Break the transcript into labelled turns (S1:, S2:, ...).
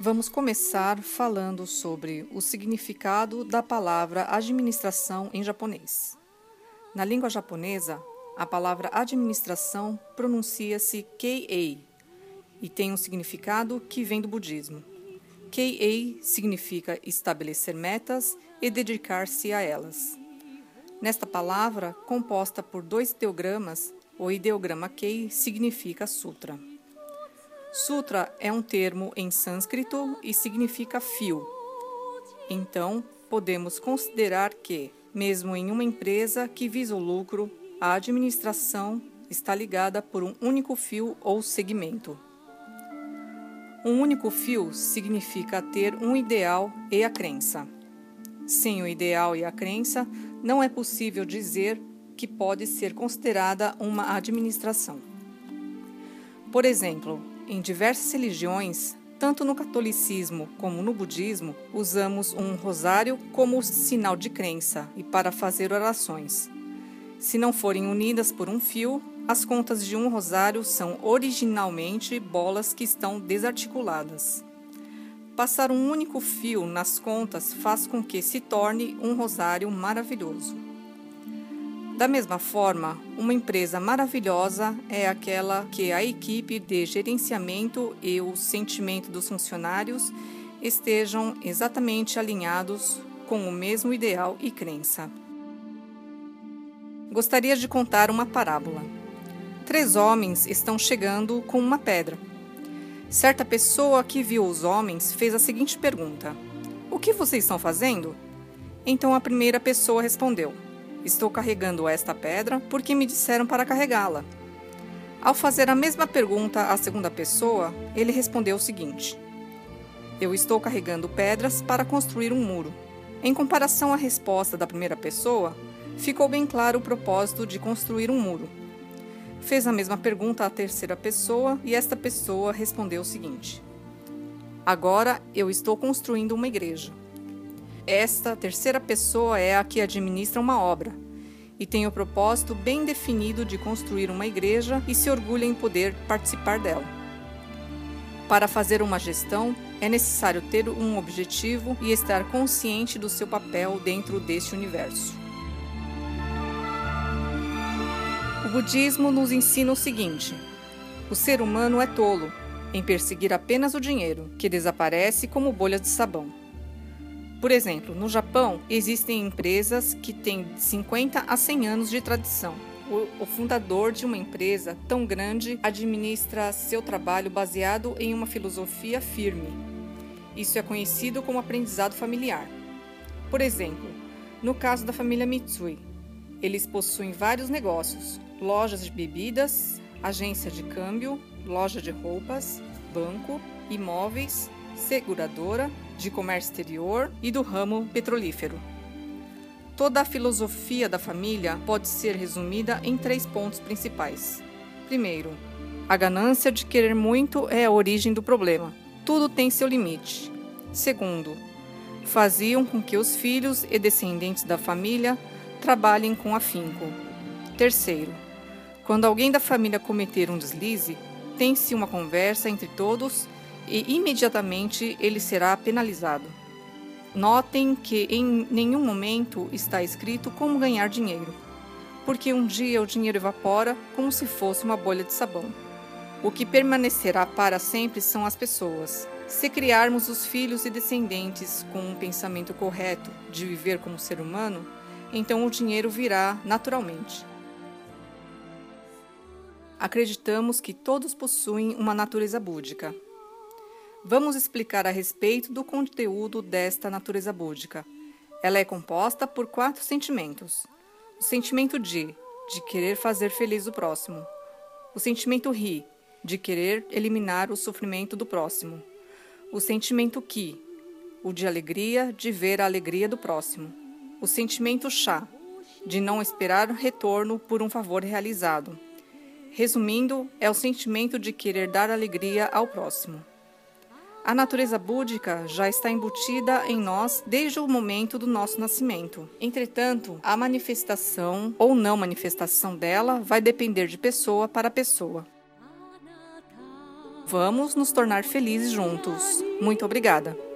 S1: Vamos começar falando sobre o significado da palavra administração em japonês. Na língua japonesa, a palavra administração pronuncia-se kei e tem um significado que vem do budismo. Kei significa estabelecer metas e dedicar-se a elas. Nesta palavra, composta por dois ideogramas, o ideograma Kei significa sutra. Sutra é um termo em sânscrito e significa fio. Então, podemos considerar que, mesmo em uma empresa que visa o lucro, a administração está ligada por um único fio ou segmento. Um único fio significa ter um ideal e a crença. Sem o ideal e a crença, não é possível dizer que pode ser considerada uma administração. Por exemplo, em diversas religiões, tanto no catolicismo como no budismo, usamos um rosário como sinal de crença e para fazer orações. Se não forem unidas por um fio, as contas de um rosário são originalmente bolas que estão desarticuladas. Passar um único fio nas contas faz com que se torne um rosário maravilhoso. Da mesma forma, uma empresa maravilhosa é aquela que a equipe de gerenciamento e o sentimento dos funcionários estejam exatamente alinhados com o mesmo ideal e crença. Gostaria de contar uma parábola. Três homens estão chegando com uma pedra. Certa pessoa que viu os homens fez a seguinte pergunta: O que vocês estão fazendo? Então a primeira pessoa respondeu: Estou carregando esta pedra porque me disseram para carregá-la. Ao fazer a mesma pergunta à segunda pessoa, ele respondeu o seguinte: Eu estou carregando pedras para construir um muro. Em comparação à resposta da primeira pessoa, ficou bem claro o propósito de construir um muro. Fez a mesma pergunta à terceira pessoa e esta pessoa respondeu o seguinte: Agora eu estou construindo uma igreja. Esta terceira pessoa é a que administra uma obra e tem o propósito bem definido de construir uma igreja e se orgulha em poder participar dela. Para fazer uma gestão, é necessário ter um objetivo e estar consciente do seu papel dentro deste universo. O budismo nos ensina o seguinte: o ser humano é tolo em perseguir apenas o dinheiro, que desaparece como bolhas de sabão. Por exemplo, no Japão existem empresas que têm 50 a 100 anos de tradição. O, fundador de uma empresa tão grande administra seu trabalho baseado em uma filosofia firme. Isso é conhecido como aprendizado familiar. Por exemplo, no caso da família Mitsui, eles possuem vários negócios: lojas de bebidas, agência de câmbio, loja de roupas, banco, imóveis, seguradora, de comércio exterior e do ramo petrolífero. Toda a filosofia da família pode ser resumida em três pontos principais. Primeiro, a ganância de querer muito é a origem do problema. Tudo tem seu limite. Segundo, faziam com que os filhos e descendentes da família trabalhem com afinco. Terceiro, quando alguém da família cometer um deslize, tem-se uma conversa entre todos e imediatamente ele será penalizado. Notem que em nenhum momento está escrito como ganhar dinheiro, porque um dia o dinheiro evapora como se fosse uma bolha de sabão. O que permanecerá para sempre são as pessoas. Se criarmos os filhos e descendentes com um pensamento correto de viver como ser humano, então o dinheiro virá naturalmente. Acreditamos que todos possuem uma natureza búdica, Vamos explicar a respeito do conteúdo desta natureza búdica. Ela é composta por quatro sentimentos: o sentimento de, de querer fazer feliz o próximo, o sentimento ri, de querer eliminar o sofrimento do próximo, o sentimento ki, o de alegria, de ver a alegria do próximo, o sentimento chá, de não esperar retorno por um favor realizado. Resumindo, é o sentimento de querer dar alegria ao próximo. A natureza búdica já está embutida em nós desde o momento do nosso nascimento. Entretanto, a manifestação ou não manifestação dela vai depender de pessoa para pessoa. Vamos nos tornar felizes juntos. Muito obrigada!